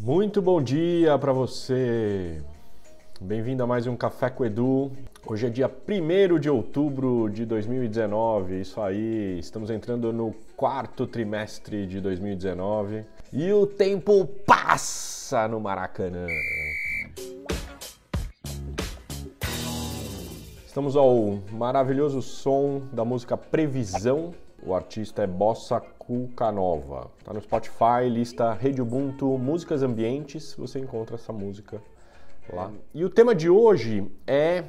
Muito bom dia para você. Bem-vindo a mais um Café com Edu. Hoje é dia 1 de outubro de 2019. Isso aí, estamos entrando no quarto trimestre de 2019 e o tempo passa no Maracanã. Estamos ao maravilhoso som da música Previsão. O artista é Bossa Cucanova. Tá no Spotify, lista Rede Ubuntu, músicas ambientes. Você encontra essa música lá. E o tema de hoje é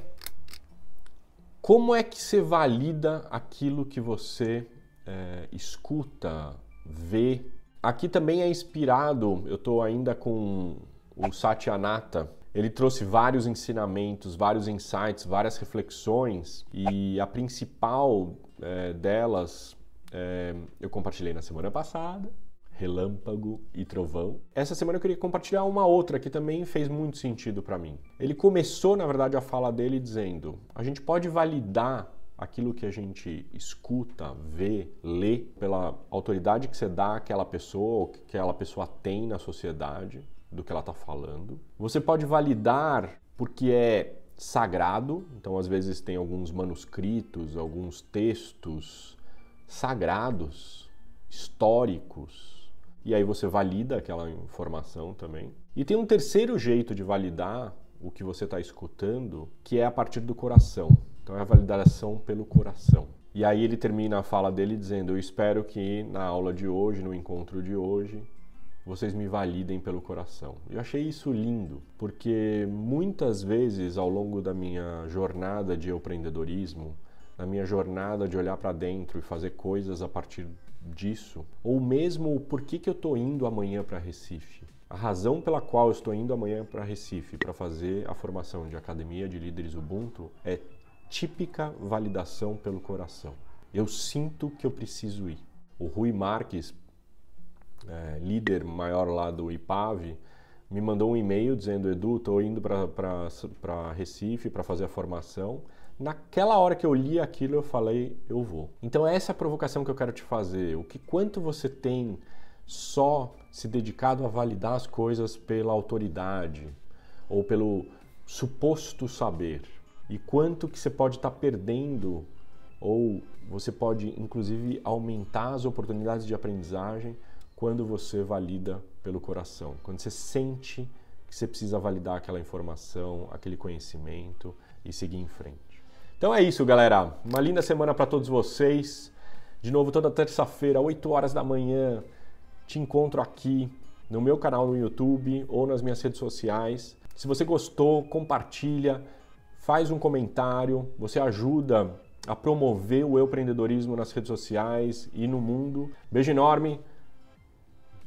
como é que você valida aquilo que você é, escuta, vê. Aqui também é inspirado, eu estou ainda com o Satya Anata, ele trouxe vários ensinamentos, vários insights, várias reflexões e a principal é, delas é, eu compartilhei na semana passada. Relâmpago e Trovão. Essa semana eu queria compartilhar uma outra que também fez muito sentido para mim. Ele começou, na verdade, a fala dele dizendo: a gente pode validar aquilo que a gente escuta, vê, lê, pela autoridade que você dá àquela pessoa, ou que aquela pessoa tem na sociedade, do que ela está falando. Você pode validar porque é sagrado, então às vezes tem alguns manuscritos, alguns textos sagrados, históricos, e aí você valida aquela informação também. E tem um terceiro jeito de validar o que você está escutando, que é a partir do coração. Então é a validação pelo coração. E aí ele termina a fala dele dizendo: Eu espero que na aula de hoje, no encontro de hoje, vocês me validem pelo coração. Eu achei isso lindo, porque muitas vezes ao longo da minha jornada de empreendedorismo, na minha jornada de olhar para dentro e fazer coisas a partir disso, ou mesmo o porquê que eu estou indo amanhã para Recife. A razão pela qual eu estou indo amanhã para Recife para fazer a formação de Academia de Líderes Ubuntu é típica validação pelo coração. Eu sinto que eu preciso ir. O Rui Marques, é, líder maior lá do IPAV, me mandou um e-mail dizendo: Edu, estou indo para Recife para fazer a formação. Naquela hora que eu li aquilo, eu falei: eu vou. Então, essa é a provocação que eu quero te fazer. O que quanto você tem só se dedicado a validar as coisas pela autoridade ou pelo suposto saber? E quanto que você pode estar tá perdendo ou você pode inclusive aumentar as oportunidades de aprendizagem quando você valida pelo coração, quando você sente que você precisa validar aquela informação, aquele conhecimento e seguir em frente. Então é isso, galera. Uma linda semana para todos vocês. De novo, toda terça-feira, 8 horas da manhã, te encontro aqui no meu canal no YouTube ou nas minhas redes sociais. Se você gostou, compartilha, faz um comentário, você ajuda a promover o empreendedorismo nas redes sociais e no mundo. Beijo enorme.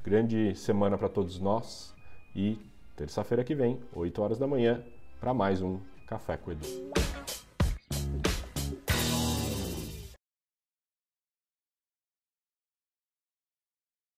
Grande semana para todos nós e terça-feira que vem, 8 horas da manhã, para mais um Café com Edu.